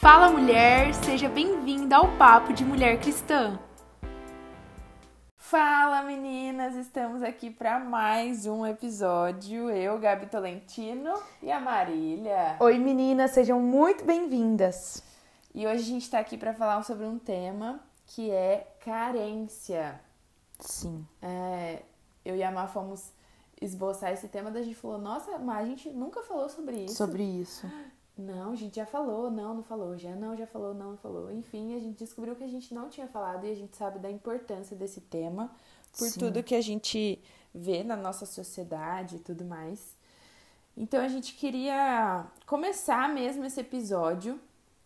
Fala mulher, seja bem-vinda ao Papo de Mulher Cristã. Fala meninas, estamos aqui para mais um episódio. Eu, Gabi Tolentino e a Marília. Oi meninas, sejam muito bem-vindas. E hoje a gente está aqui para falar sobre um tema que é carência. Sim. É, eu e a Má fomos esboçar esse tema, da gente falou, nossa, mas a gente nunca falou sobre isso. Sobre isso. Não, a gente já falou, não, não falou, já não, já falou, não, não falou. Enfim, a gente descobriu que a gente não tinha falado e a gente sabe da importância desse tema por Sim. tudo que a gente vê na nossa sociedade e tudo mais. Então a gente queria começar mesmo esse episódio.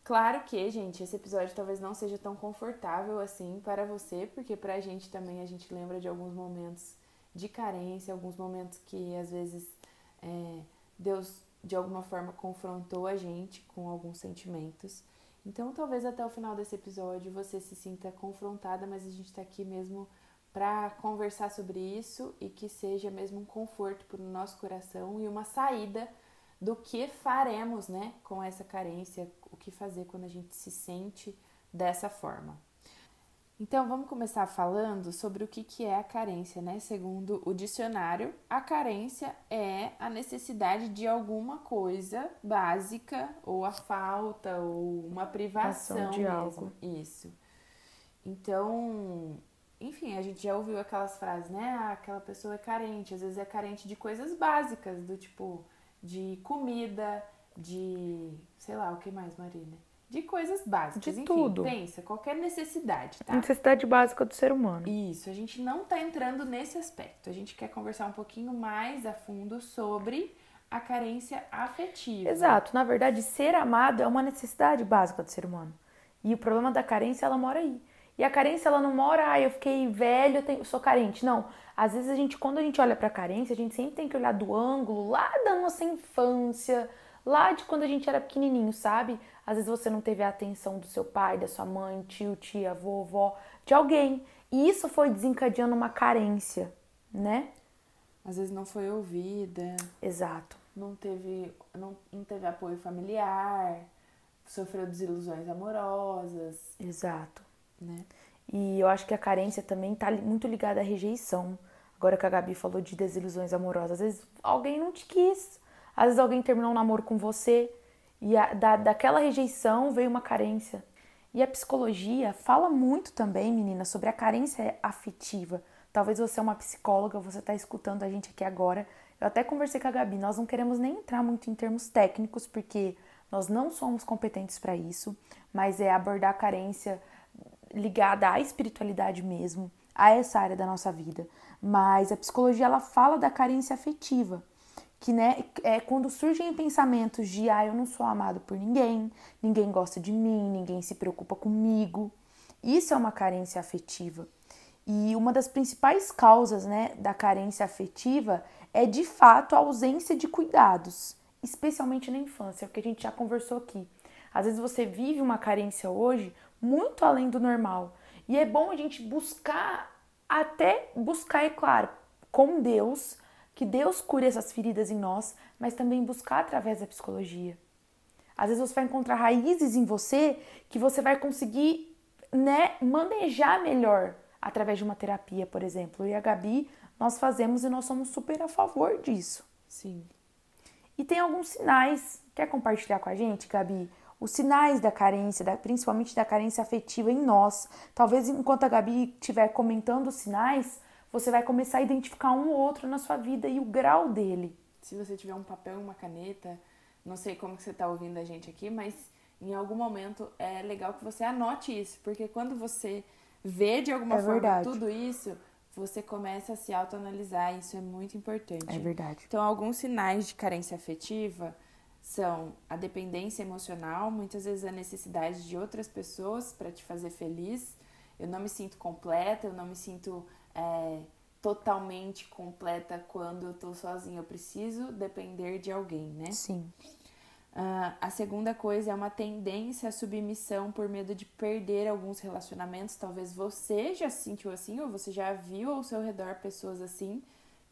Claro que, gente, esse episódio talvez não seja tão confortável assim para você, porque pra gente também a gente lembra de alguns momentos de carência, alguns momentos que às vezes é, Deus de alguma forma confrontou a gente com alguns sentimentos. Então, talvez até o final desse episódio você se sinta confrontada, mas a gente está aqui mesmo para conversar sobre isso e que seja mesmo um conforto para o nosso coração e uma saída do que faremos, né, com essa carência, o que fazer quando a gente se sente dessa forma. Então, vamos começar falando sobre o que, que é a carência, né? Segundo o dicionário, a carência é a necessidade de alguma coisa básica, ou a falta, ou uma privação de mesmo. algo. Isso. Então, enfim, a gente já ouviu aquelas frases, né? Ah, aquela pessoa é carente, às vezes é carente de coisas básicas, do tipo de comida, de sei lá, o que mais, Marília? De coisas básicas, De enfim, tudo. pensa, qualquer necessidade, tá? Necessidade básica do ser humano. Isso, a gente não tá entrando nesse aspecto. A gente quer conversar um pouquinho mais a fundo sobre a carência afetiva. Exato. Na verdade, ser amado é uma necessidade básica do ser humano. E o problema da carência, ela mora aí. E a carência, ela não mora, ah, eu fiquei velho, eu, tenho- eu sou carente. Não. Às vezes, a gente, quando a gente olha pra carência, a gente sempre tem que olhar do ângulo lá da nossa infância, lá de quando a gente era pequenininho, sabe? Às vezes você não teve a atenção do seu pai, da sua mãe, tio, tia, avô, vó, de alguém. E isso foi desencadeando uma carência, né? Às vezes não foi ouvida, Exato. não teve, não, não teve apoio familiar, sofreu desilusões amorosas, Exato. né? E eu acho que a carência também tá muito ligada à rejeição. Agora que a Gabi falou de desilusões amorosas, às vezes alguém não te quis, às vezes alguém terminou um namoro com você e a- da, daquela rejeição veio uma carência. E a psicologia fala muito também, menina, sobre a carência afetiva. Talvez você é uma psicóloga, você está escutando a gente aqui agora. Eu até conversei com a Gabi, nós não queremos nem entrar muito em termos técnicos, porque nós não somos competentes para isso, mas é abordar a carência ligada à espiritualidade mesmo, a essa área da nossa vida. Mas a psicologia ela fala da carência afetiva, que né, é quando surgem pensamentos de ah, eu não sou amado por ninguém, ninguém gosta de mim, ninguém se preocupa comigo. Isso é uma carência afetiva. E uma das principais causas, né, da carência afetiva é de fato a ausência de cuidados, especialmente na infância, é o que a gente já conversou aqui. Às vezes você vive uma carência hoje muito além do normal. E é bom a gente buscar, até buscar, é claro, com Deus, que Deus cure essas feridas em nós, mas também buscar através da psicologia. Às vezes você vai encontrar raízes em você que você vai conseguir, né, manejar melhor através de uma terapia, por exemplo. E a Gabi, nós fazemos e nós somos super a favor disso. Sim. E tem alguns sinais. Quer compartilhar com a gente, Gabi? Os sinais da carência, da- principalmente da carência afetiva em nós. Talvez enquanto a Gabi estiver comentando os sinais, você vai começar a identificar um ou outro na sua vida e o grau dele. Se você tiver um papel e uma caneta, não sei como que você tá ouvindo a gente aqui, mas em algum momento é legal que você anote isso, porque quando você vê de alguma É forma verdade. tudo isso, você começa a se autoanalisar, isso é muito importante. É verdade. Então, alguns sinais de carência afetiva são a dependência emocional, muitas vezes a necessidade de outras pessoas para te fazer feliz. Eu não me sinto completa, eu não me sinto é, totalmente completa quando eu tô sozinha. Eu preciso depender de alguém, né? Sim. Ah, a segunda coisa é uma tendência à submissão por medo de perder alguns relacionamentos. Talvez você já se sentiu assim, ou você já viu ao seu redor pessoas assim,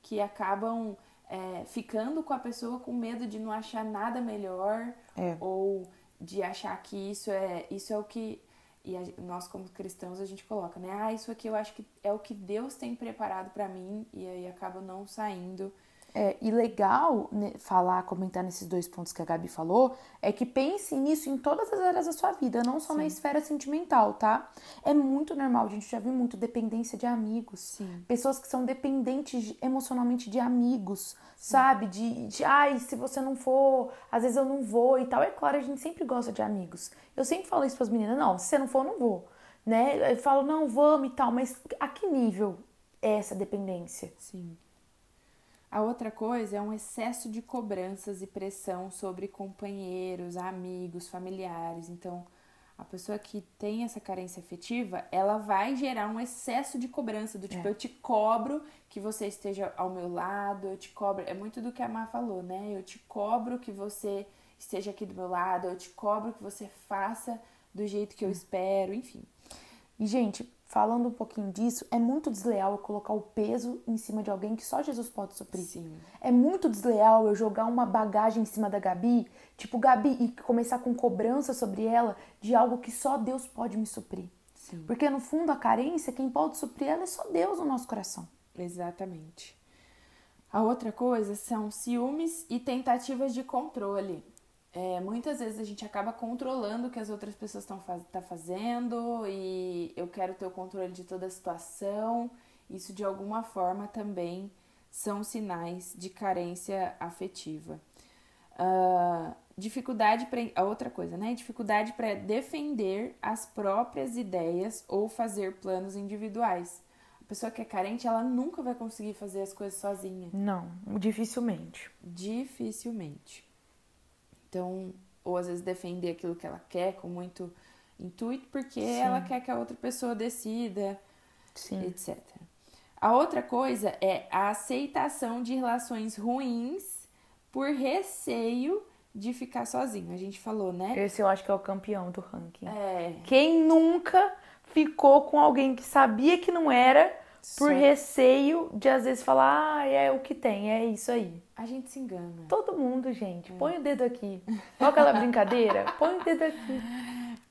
que acabam é, ficando com a pessoa com medo de não achar nada melhor, É. ou de achar que isso é, isso é o que e a, nós como cristãos a gente coloca, né? Ah, isso aqui eu acho que é o que Deus tem preparado para mim e aí acaba não saindo é, e legal né, falar, comentar nesses dois pontos que a Gabi falou, é que pense nisso em todas as áreas da sua vida, não só Sim. na esfera sentimental, tá? É muito normal, a gente já viu muito dependência de amigos. Sim. Pessoas que são dependentes emocionalmente de amigos, Sim. sabe? De, de, ai, se você não for, às vezes eu não vou e tal. É claro, a gente sempre gosta de amigos. Eu sempre falo isso para as meninas, não, se você não for, eu não vou. Né? Eu falo, não, vamos e tal, mas a que nível é essa dependência? Sim. A outra coisa é um excesso de cobranças e pressão sobre companheiros, amigos, familiares. Então, a pessoa que tem essa carência afetiva, ela vai gerar um excesso de cobrança, do tipo, é. eu te cobro que você esteja ao meu lado, eu te cobro. É muito do que a Má falou, né? Eu te cobro que você esteja aqui do meu lado, eu te cobro que você faça do jeito que eu espero, enfim. E, gente, falando um pouquinho disso, é muito desleal eu colocar o peso em cima de alguém que só Jesus pode suprir. Sim. É muito desleal eu jogar uma bagagem em cima da Gabi, tipo Gabi, e começar com cobrança sobre ela de algo que só Deus pode me suprir. Sim. Porque no fundo a carência, quem pode suprir ela é só Deus no nosso coração. Exatamente. A outra coisa são ciúmes e tentativas de controle. É, muitas vezes a gente acaba controlando o que as outras pessoas estão faz, tá fazendo e eu quero ter o controle de toda a situação. Isso de alguma forma também são sinais de carência afetiva. Uh, dificuldade para outra coisa, né? Dificuldade para defender as próprias ideias ou fazer planos individuais. A pessoa que é carente, ela nunca vai conseguir fazer as coisas sozinha. Não, dificilmente. Dificilmente. Então, ou às vezes defender aquilo que ela quer com muito intuito, porque Sim. ela quer que a outra pessoa decida, Sim. etc. A outra coisa é a aceitação de relações ruins por receio de ficar sozinho. A gente falou, né? Esse eu acho que é o campeão do ranking. É. Quem nunca ficou com alguém que sabia que não era por Só... receio de às vezes falar, ah, é o que tem, é isso aí. A gente se engana. Todo mundo, gente. É. Põe o dedo aqui. Olha aquela brincadeira? Põe o dedo aqui.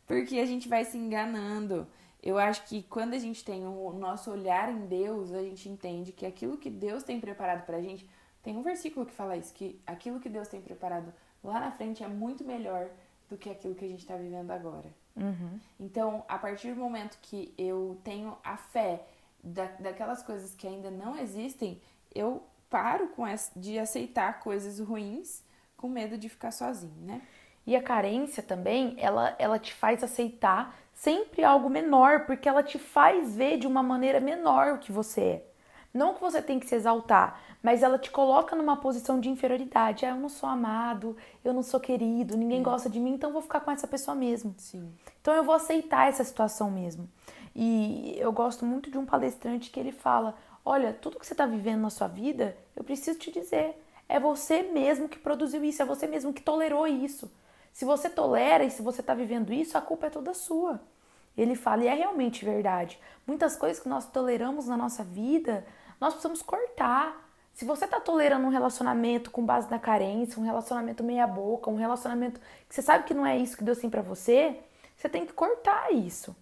Porque a gente vai se enganando. Eu acho que quando a gente tem o nosso olhar em Deus, a gente entende que aquilo que Deus tem preparado pra gente. Tem um versículo que fala isso, que aquilo que Deus tem preparado lá na frente é muito melhor do que aquilo que a gente está vivendo agora. Uhum. Então, a partir do momento que eu tenho a fé da, daquelas coisas que ainda não existem, eu paro com essa, de aceitar coisas ruins com medo de ficar sozinho, né? E a carência também, ela, ela te faz aceitar sempre algo menor, porque ela te faz ver de uma maneira menor o que você é. Não que você tem que se exaltar, mas ela te coloca numa posição de inferioridade. Ah, eu não sou amado, eu não sou querido, ninguém gosta de mim, então eu vou ficar com essa pessoa mesmo. Sim. Então eu vou aceitar essa situação mesmo. E eu gosto muito de um palestrante que ele fala: Olha, tudo que você está vivendo na sua vida, eu preciso te dizer, é você mesmo que produziu isso, é você mesmo que tolerou isso. Se você tolera e se você está vivendo isso, a culpa é toda sua. Ele fala, e é realmente verdade. Muitas coisas que nós toleramos na nossa vida, nós precisamos cortar. Se você está tolerando um relacionamento com base na carência, um relacionamento meia-boca, um relacionamento que você sabe que não é isso que Deus tem para você, você tem que cortar isso.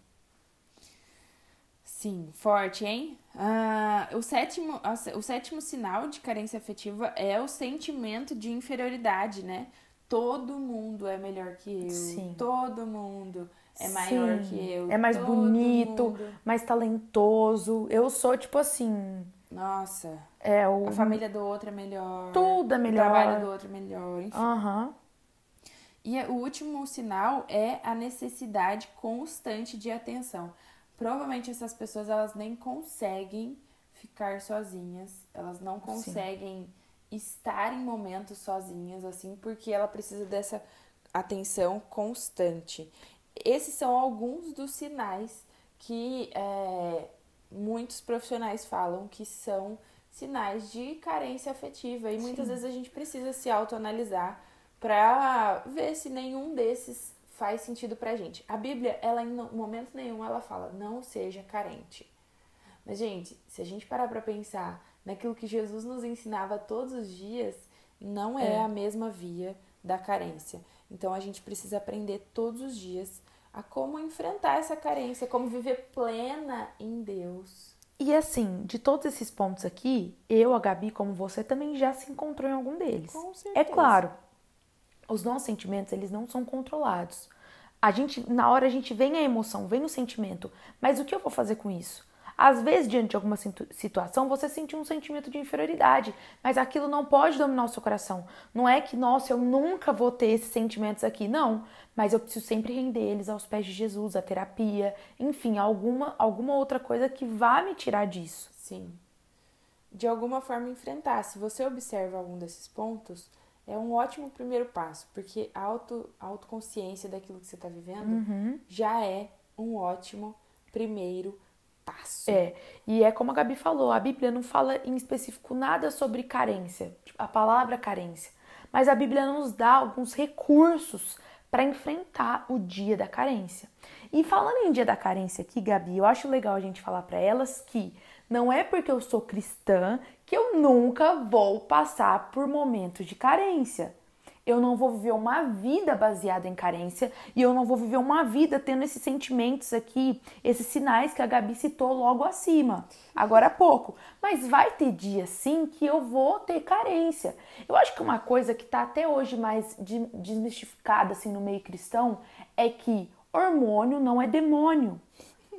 Sim, forte, hein? Ah, o, sétimo, o sétimo sinal de carência afetiva é o sentimento de inferioridade, né? Todo mundo é melhor que eu. Sim. Todo mundo é maior Sim. que eu. É mais bonito, mundo... mais talentoso. Eu sou tipo assim. Nossa. É o... A família do outro é melhor. Tudo é melhor. O trabalho do outro é melhor. Enfim. Uhum. E o último sinal é a necessidade constante de atenção provavelmente essas pessoas elas nem conseguem ficar sozinhas, elas não conseguem Sim. estar em momentos sozinhas assim, porque ela precisa dessa atenção constante. Esses são alguns dos sinais que é, muitos profissionais falam que são sinais de carência afetiva e muitas Sim. vezes a gente precisa se autoanalisar para ver se nenhum desses faz sentido pra gente. A Bíblia, ela em momento nenhum ela fala, não seja carente. Mas, gente, se a gente parar pra pensar naquilo que Jesus nos ensinava todos os dias, não é, é. a mesma via da carência. Então a gente precisa aprender todos os dias a como enfrentar essa carência, como viver plena em Deus. E assim, de todos esses pontos aqui, eu, a Gabi, como você, também já se encontrou em algum deles. Com certeza. É claro, os nossos sentimentos, eles não são controlados. A gente, na hora a gente vem a emoção, vem o sentimento, mas o que eu vou fazer com isso? Às vezes, diante de alguma situação, você sentiu um sentimento de inferioridade, mas aquilo não pode dominar o seu coração. Não é que, nossa, eu nunca vou ter esses sentimentos aqui. Não, mas eu preciso sempre render eles aos pés de Jesus, a terapia, enfim, alguma, alguma outra coisa que vá me tirar disso. Sim. De alguma forma enfrentar. Se você observa algum desses pontos, é um ótimo primeiro passo, porque a, auto, a autoconsciência daquilo que você está vivendo uhum. já é um ótimo primeiro passo. É, e é como a Gabi falou, a Bíblia não fala em específico nada sobre carência, tipo, a palavra carência, mas a Bíblia nos dá alguns recursos para enfrentar o dia da carência. E falando em dia da carência aqui, Gabi, eu acho legal a gente falar para elas que não é porque eu sou cristã que eu nunca vou passar por momentos de carência eu não vou viver uma vida baseada em carência e eu não vou viver uma vida tendo esses sentimentos aqui, esses sinais que a Gabi citou logo acima, agora há pouco. Mas vai ter dia sim que eu vou ter carência. Eu acho que uma coisa que está até hoje mais desmistificada assim no meio cristão é que hormônio não é demônio.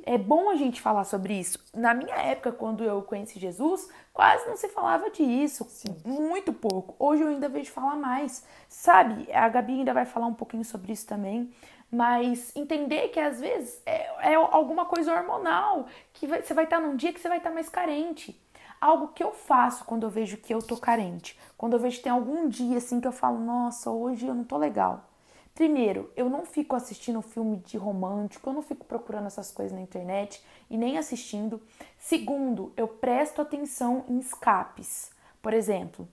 É bom a gente falar sobre isso. Na minha época, quando eu conheci Jesus, quase não se falava disso, Sim. muito pouco. Hoje eu ainda vejo falar mais. Sabe, a Gabi ainda vai falar um pouquinho sobre isso também, mas entender que às vezes é, é alguma coisa hormonal, que vai, você vai estar num dia que você vai estar mais carente. Algo que eu faço quando eu vejo que eu tô carente, quando eu vejo que tem algum dia assim que eu falo, nossa, hoje eu não tô legal. Primeiro, eu não fico assistindo filme de romântico, eu não fico procurando essas coisas na internet e nem assistindo. Segundo, eu presto atenção em escapes. Por exemplo,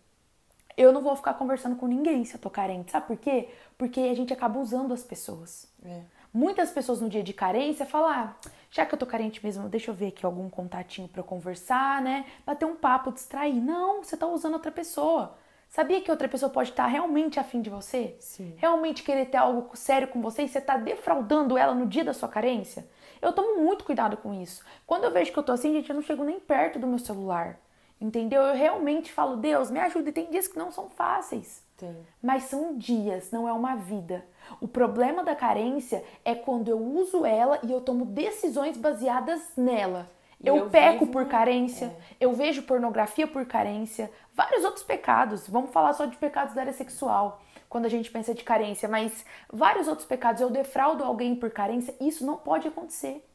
eu não vou ficar conversando com ninguém se eu tô carente. Sabe por quê? Porque a gente acaba usando as pessoas. É. Muitas pessoas no dia de carência falam: ah, já que eu tô carente mesmo, deixa eu ver aqui algum contatinho para conversar, né? Bater um papo, distrair. Não, você tá usando outra pessoa. Sabia que outra pessoa pode estar realmente afim de você? Sim. Realmente querer ter algo sério com você e você está defraudando ela no dia da sua carência? Eu tomo muito cuidado com isso. Quando eu vejo que eu tô assim, gente, eu não chego nem perto do meu celular. Entendeu? Eu realmente falo, Deus, me ajuda. E tem dias que não são fáceis. Tem. Mas são dias, não é uma vida. O problema da carência é quando eu uso ela e eu tomo decisões baseadas nela. Eu, eu, peco por carência, é. eu vejo pornografia por carência, vários outros pecados. Vamos falar só de pecados da área sexual, quando a gente pensa de carência, mas vários outros pecados. Eu defraudo alguém por carência, isso não pode acontecer.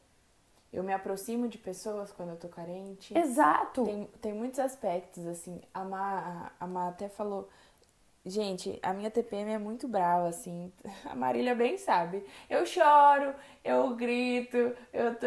Eu me aproximo de pessoas quando eu tô carente. Exato. Tem, tem muitos aspectos, assim. A Má, a Má até falou Gente, a minha TPM é muito brava, assim. A Marília bem sabe. Eu choro, eu grito, eu tô.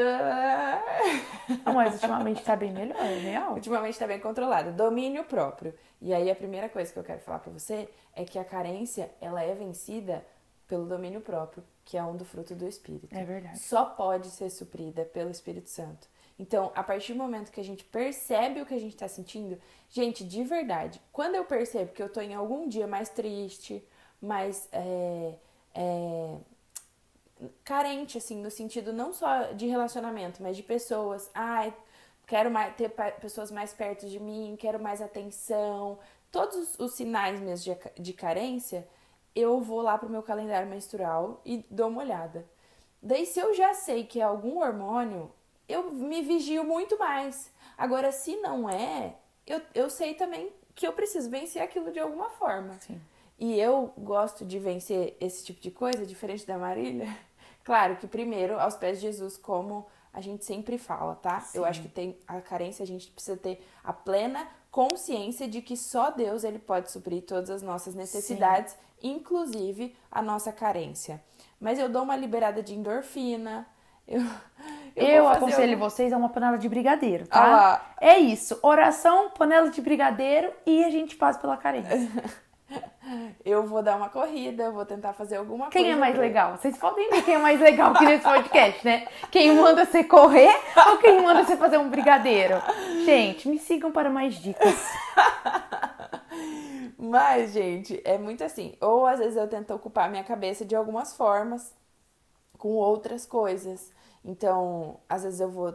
Ah, mas ultimamente tá bem melhor, é real. Ultimamente tá bem controlado. Domínio próprio. E aí a primeira coisa que eu quero falar pra você é que a carência, ela é vencida pelo domínio próprio, que é um do fruto do Espírito. É verdade. Só pode ser suprida pelo Espírito Santo. Então, a partir do momento que a gente percebe o que a gente tá sentindo, gente, de verdade, quando eu percebo que eu tô em algum dia mais triste, mais é, é, carente, assim, no sentido não só de relacionamento, mas de pessoas. Ai, quero mais, ter pessoas mais perto de mim, quero mais atenção. Todos os sinais mesmo de, de carência, eu vou lá pro meu calendário menstrual e dou uma olhada. Daí, se eu já sei que é algum hormônio, eu me vigio muito mais. Agora, se não é, eu, eu sei também que eu preciso vencer aquilo de alguma forma. Sim. E eu gosto de vencer esse tipo de coisa, diferente da Marília. Claro que primeiro aos pés de Jesus, como a gente sempre fala, tá? Sim. Eu acho que tem a carência, a gente precisa ter a plena consciência de que só Deus ele pode suprir todas as nossas necessidades, Sim. inclusive a nossa carência. Mas eu dou uma liberada de endorfina, eu, eu, aconselho vocês a uma panela de brigadeiro, tá? Ah é isso. Oração, panela de brigadeiro e a gente passa pela carência. eu vou dar uma corrida, vou tentar fazer alguma quem coisa. Quem é mais legal? Vocês podem ver quem é mais legal aqui nesse podcast, né? Quem manda você correr ou quem manda você fazer um brigadeiro? Gente, me sigam para mais dicas. Mas, gente, é muito assim. Ou às vezes eu tento ocupar minha cabeça de algumas formas com outras coisas. Então, às vezes eu vou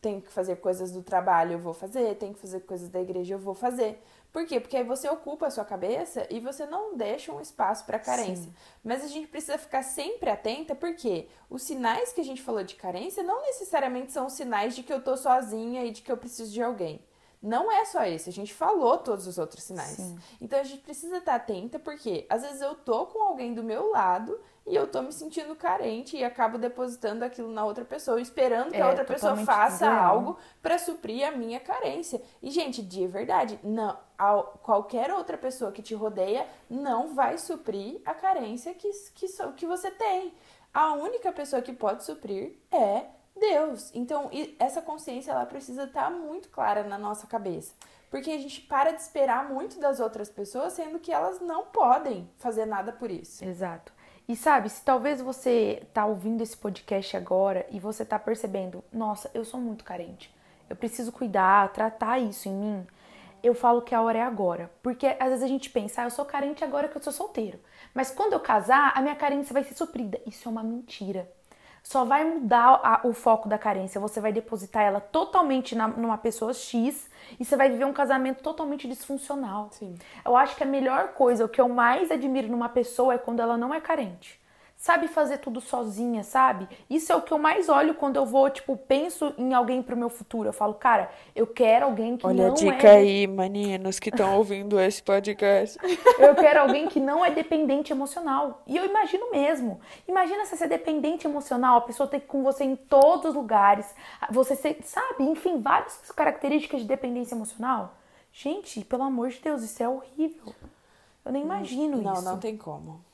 tenho que fazer coisas do trabalho, eu vou fazer, tenho que fazer coisas da igreja, eu vou fazer. Por quê? Porque aí você ocupa a sua cabeça e você não deixa um espaço para carência. Sim. Mas a gente precisa ficar sempre atenta porque os sinais que a gente falou de carência não necessariamente são sinais de que eu tô sozinha e de que eu preciso de alguém. Não é só esse, a gente falou todos os outros sinais. Sim. Então a gente precisa estar atenta porque às vezes eu tô com alguém do meu lado e eu tô me sentindo carente e acabo depositando aquilo na outra pessoa, esperando que é, a outra pessoa faça algo para suprir a minha carência. E gente, de verdade, não, qualquer outra pessoa que te rodeia não vai suprir a carência que, que, que você tem. A única pessoa que pode suprir é Deus. Então, essa consciência ela precisa estar tá muito clara na nossa cabeça. Porque a gente para de esperar muito das outras pessoas, sendo que elas não podem fazer nada por isso. Exato. E sabe, se talvez você tá ouvindo esse podcast agora e você tá percebendo, nossa, eu sou muito carente. Eu preciso cuidar, tratar isso em mim. Eu falo que a hora é agora. Porque às vezes a gente pensa, ah, eu sou carente agora que eu sou solteiro. Mas quando eu casar, a minha carência vai ser suprida. Isso é uma mentira só vai mudar a, o foco da carência. Você vai depositar ela totalmente na, numa pessoa X e você vai viver um casamento totalmente disfuncional. Sim. Eu acho que a melhor coisa, o que eu mais admiro numa pessoa é quando ela não é carente sabe fazer tudo sozinha, sabe? Isso é o que eu mais olho quando eu vou, tipo, penso em alguém pro meu futuro. Eu falo, cara, eu quero alguém que Olha não é... Olha a dica é... aí, meninos que estão ouvindo esse podcast. eu quero alguém que não é dependente emocional. E eu imagino mesmo. Imagina você é dependente emocional, a pessoa ir com você em todos os lugares. Você ser, sabe, enfim, várias características de dependência emocional. Gente, pelo amor de Deus, isso é horrível. Eu nem imagino não, isso. Não, não tem como.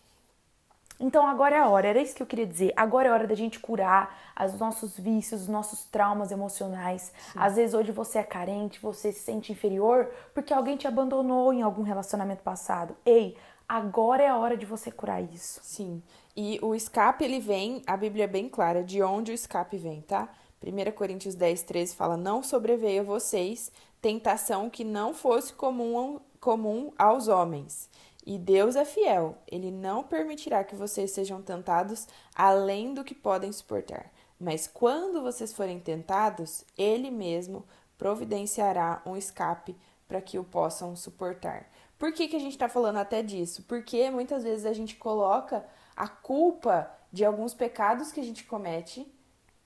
Então agora é a hora, era isso que eu queria dizer. Agora é a hora da gente curar os nossos vícios, os nossos traumas emocionais. Sim. Às vezes hoje você é carente, você se sente inferior porque alguém te abandonou em algum relacionamento passado. Ei, agora é a hora de você curar isso. Sim. E o escape ele vem, a Bíblia é bem clara de onde o escape vem, tá? 1 Coríntios 10, 13 fala: Não sobreveio a vocês tentação que não fosse comum, comum aos homens. E Deus é fiel, ele não permitirá que vocês sejam tentados além do que podem suportar. Mas quando vocês forem tentados, ele mesmo providenciará um escape para que o possam suportar. Por que, que a gente está falando até disso? Porque muitas vezes a gente coloca a culpa de alguns pecados que a gente comete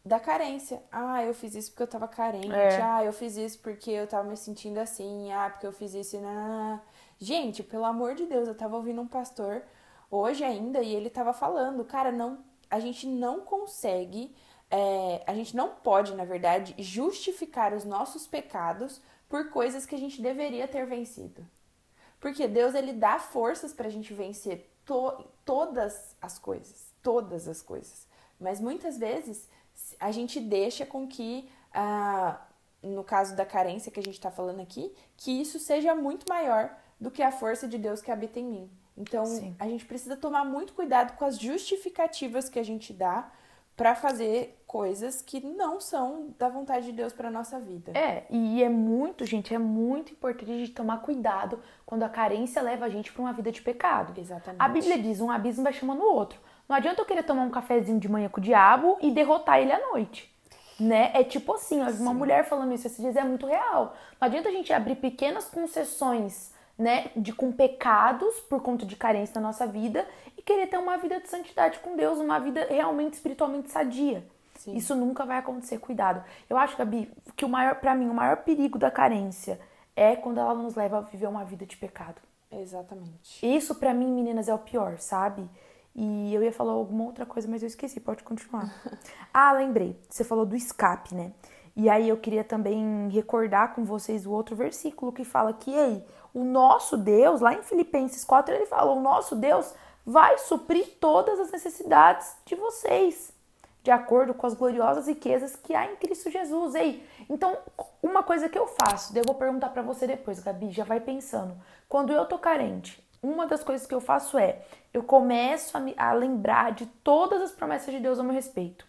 da carência. Ah, eu fiz isso porque eu estava carente. É. Ah, eu fiz isso porque eu estava me sentindo assim. Ah, porque eu fiz isso. Não. Gente, pelo amor de Deus, eu tava ouvindo um pastor hoje ainda e ele tava falando, cara, não, a gente não consegue, é, a gente não pode, na verdade, justificar os nossos pecados por coisas que a gente deveria ter vencido. Porque Deus, ele dá forças pra gente vencer to todas as coisas, todas as coisas. Mas muitas vezes a gente deixa com que, ah, no caso da carência que a gente está falando aqui, que isso seja muito maior do que a força de Deus que habita em mim. Então, Sim. a gente precisa tomar muito cuidado com as justificativas que a gente dá para fazer coisas que não são da vontade de Deus para nossa vida. É, e é muito, gente, é muito importante a gente tomar cuidado quando a carência leva a gente para uma vida de pecado. Exatamente. A Bíblia diz, um abismo vai chamando o outro. Não adianta eu querer tomar um cafezinho de manhã com o diabo e derrotar ele à noite. Né? É tipo assim, uma Sim. mulher falando isso esses dias é muito real. Não adianta a gente abrir pequenas concessões né, de com pecados por conta de carência na nossa vida e querer ter uma vida de santidade com Deus, uma vida realmente espiritualmente sadia. Sim. Isso nunca vai acontecer, cuidado. Eu acho, Gabi, que o maior, para mim, o maior perigo da carência é quando ela nos leva a viver uma vida de pecado. Exatamente. Isso para mim, meninas, é o pior, sabe? E eu ia falar alguma outra coisa, mas eu esqueci, pode continuar. ah, lembrei. Você falou do escape, né? E aí eu queria também recordar com vocês o outro versículo que fala que aí o nosso Deus, lá em Filipenses 4, ele fala: o nosso Deus vai suprir todas as necessidades de vocês, de acordo com as gloriosas riquezas que há em Cristo Jesus. Ei, então, uma coisa que eu faço, eu vou perguntar para você depois, Gabi, já vai pensando. Quando eu tô carente, uma das coisas que eu faço é, eu começo a, me, a lembrar de todas as promessas de Deus a meu respeito.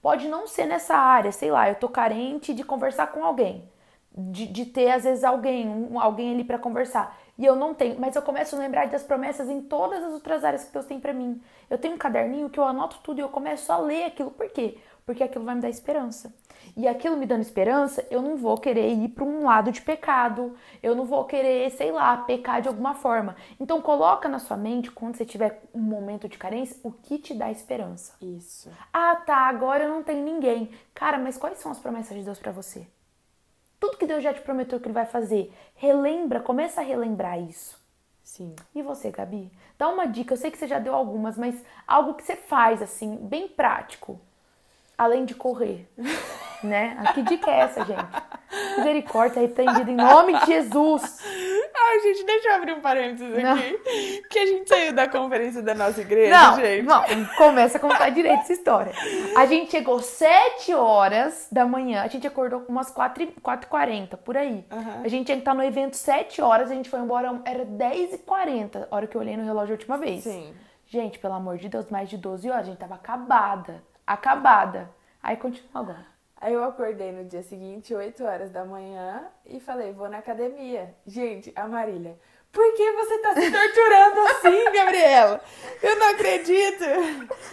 Pode não ser nessa área, sei lá, eu tô carente de conversar com alguém de, de ter, às vezes, alguém, um, alguém ali para conversar. E eu não tenho, mas eu começo a lembrar das promessas em todas as outras áreas que Deus tem para mim. Eu tenho um caderninho que eu anoto tudo e eu começo a ler aquilo. Por quê? Porque aquilo vai me dar esperança. E aquilo me dando esperança, eu não vou querer ir para um lado de pecado. Eu não vou querer, sei lá, pecar de alguma forma. Então coloca na sua mente, quando você tiver um momento de carência, o que te dá esperança. Isso. Ah, tá, agora eu não tenho ninguém. Cara, mas quais são as promessas de Deus para você? Tudo que Deus já te prometeu que ele vai fazer, relembra, começa a relembrar isso. Sim. E você, Gabi? Dá uma dica, eu sei que você já deu algumas, mas algo que você faz assim, bem prático, além de correr. né? Que dica é essa, gente? Misericórdia, repreendido em nome de Jesus. Ai, gente, deixa eu abrir um parênteses Não. aqui. Que a gente saiu da conferência da nossa igreja, Não, gente. não, começa a contar direito essa história. A gente chegou 7 horas da manhã, a gente acordou com umas 4h40, por aí. Aham. A gente tinha que estar no evento 7 horas, a gente foi embora, era 10h40, a hora que eu olhei no relógio a última vez. Sim. Gente, pelo amor de Deus, mais de 12 horas, a gente tava acabada, acabada. Aí continua agora. Aí eu acordei no dia seguinte, 8 horas da manhã, e falei, vou na academia. Gente, a Marília, por que você tá se torturando assim, Gabriela? Eu não acredito.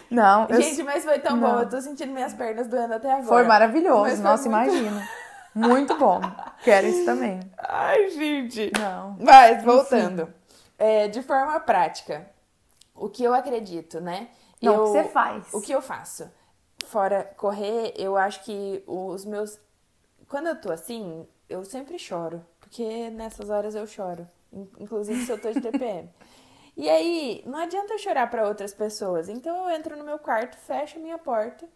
Não, eu- Gente, mas foi tão Não. bom. Eu tô sentindo minhas pernas doendo até agora. foi maravilhoso, Mas foi nossa, muito- imagina. Muito bom. Quero isso também. Ai, gente. Não. Mas, voltando. É, de forma prática, o que eu acredito, né? Não, eu, o que você faz? O que eu faço? Fora correr, eu acho que os meus. Quando eu tô assim, eu sempre choro. Porque nessas horas eu choro. in- Inclusive se eu tô de TPM. E aí, não adianta eu chorar pra outras pessoas. Então eu entro no meu quarto, fecho a minha porta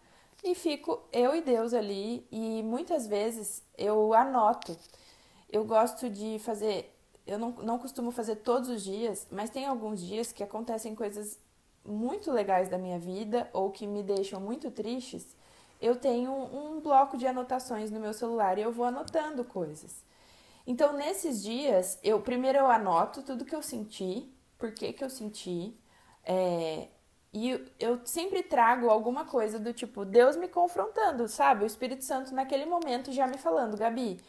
e fico eu e Deus ali. E muitas vezes eu anoto. Eu gosto de fazer. Eu não, não costumo fazer todos os dias, mas tem alguns dias que acontecem coisas muito legais da minha vida ou que me deixam muito tristes. Eu tenho um bloco de anotações no meu celular e eu vou anotando coisas. Então, nesses dias, eu primeiro eu anoto tudo que eu senti, por que, que eu senti, é, e eu- sempre trago alguma coisa do tipo, Deus me confrontando, sabe? O Espírito Santo naquele momento já me falando, Gabi,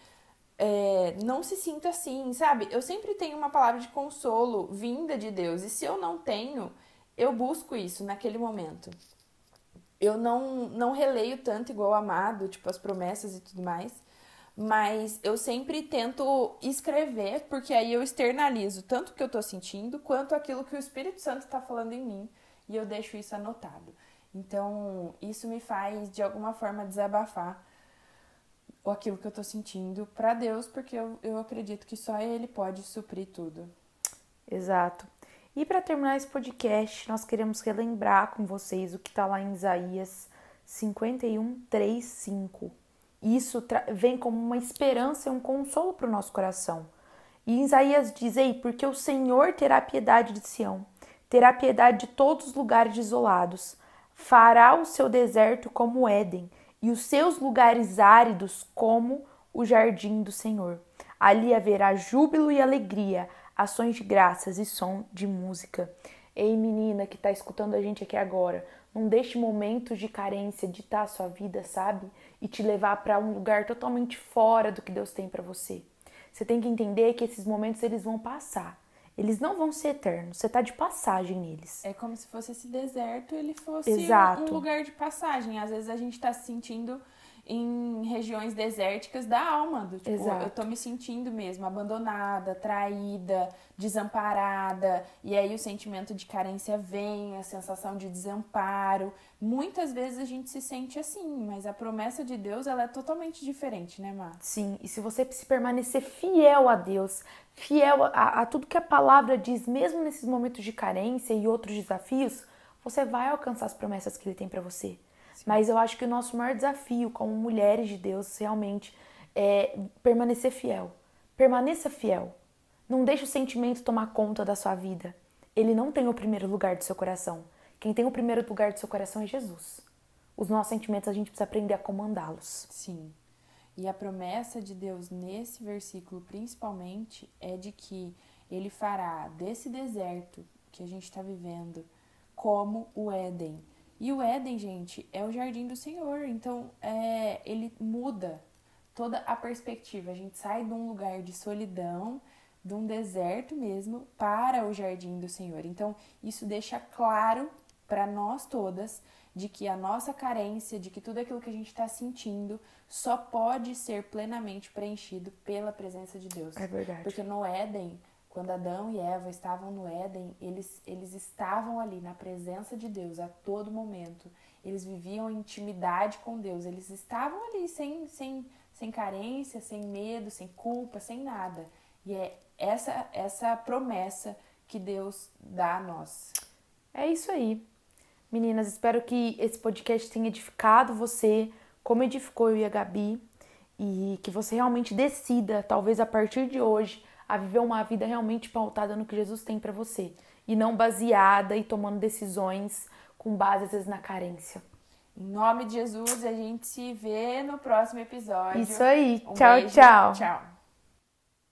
é, não se sinta assim, sabe? Eu sempre tenho uma palavra de consolo vinda de Deus, e se eu não tenho, eu busco isso naquele momento. Eu não, não releio tanto igual amado, tipo, as promessas e tudo mais, mas eu sempre tento escrever, porque aí eu externalizo tanto o que eu tô sentindo, quanto aquilo que o Espírito Santo tá falando em mim, e eu deixo isso anotado. Então, isso me faz, de alguma forma, desabafar aquilo que eu tô sentindo pra Deus, porque eu, eu acredito que só Ele pode suprir tudo. Exato. E para terminar esse podcast, nós queremos relembrar com vocês o que está lá em Isaías 51, 3, 5. Isso vem como uma esperança e um consolo para o nosso coração. E Isaías diz aí, porque o Senhor terá piedade de Sião, terá piedade de todos os lugares desolados, fará o seu deserto como o Éden, e os seus lugares áridos como o jardim do Senhor. Ali haverá júbilo e alegria, ações de graças e som de música. Ei, menina que está escutando a gente aqui agora, não deixe momentos de carência ditar a sua vida, sabe? E te levar para um lugar totalmente fora do que Deus tem para você. Você tem que entender que esses momentos eles vão passar. Eles não vão ser eternos. Você tá de passagem neles. É como se fosse esse deserto, ele fosse Exato. um lugar de passagem. Às vezes a gente tá se sentindo em regiões desérticas da alma, do tipo, Exato. eu tô me sentindo mesmo abandonada, traída, desamparada, e aí o sentimento de carência vem, a sensação de desamparo. Muitas vezes a gente se sente assim, mas a promessa de Deus ela é totalmente diferente, né, Mar? Sim, e se você se permanecer fiel a Deus, fiel a, a tudo que a palavra diz, mesmo nesses momentos de carência e outros desafios, você vai alcançar as promessas que Ele tem para você. Mas eu acho que o nosso maior desafio como mulheres de Deus realmente é permanecer fiel. Permaneça fiel. Não deixe o sentimento tomar conta da sua vida. Ele não tem o primeiro lugar do seu coração. Quem tem o primeiro lugar do seu coração é Jesus. Os nossos sentimentos a gente precisa aprender a comandá-los. Sim. E a promessa de Deus nesse versículo, principalmente, é de que ele fará desse deserto que a gente está vivendo como o Éden. E o Éden, gente, é o jardim do Senhor. Então, é, ele muda toda a perspectiva. A gente sai de um lugar de solidão, de um deserto mesmo, para o jardim do Senhor. Então, isso deixa claro para nós todas de que a nossa carência, de que tudo aquilo que a gente está sentindo só pode ser plenamente preenchido pela presença de Deus. É verdade. Porque no Éden, quando Adão e Eva estavam no Éden, eles, eles estavam ali na presença de Deus a todo momento. Eles viviam intimidade com Deus. Eles estavam ali sem, sem, sem carência, sem medo, sem culpa, sem nada. E é essa, essa promessa que Deus dá a nós. É isso aí. Meninas, espero que esse podcast tenha edificado você, como edificou eu e a Gabi, e que você realmente decida, talvez a partir de hoje, a viver uma vida realmente pautada no que Jesus tem para você, e não baseada e tomando decisões com base às vezes na carência. Em nome de Jesus, a gente se vê no próximo episódio. Isso aí. Um tchau, beijo. tchau. Tchau.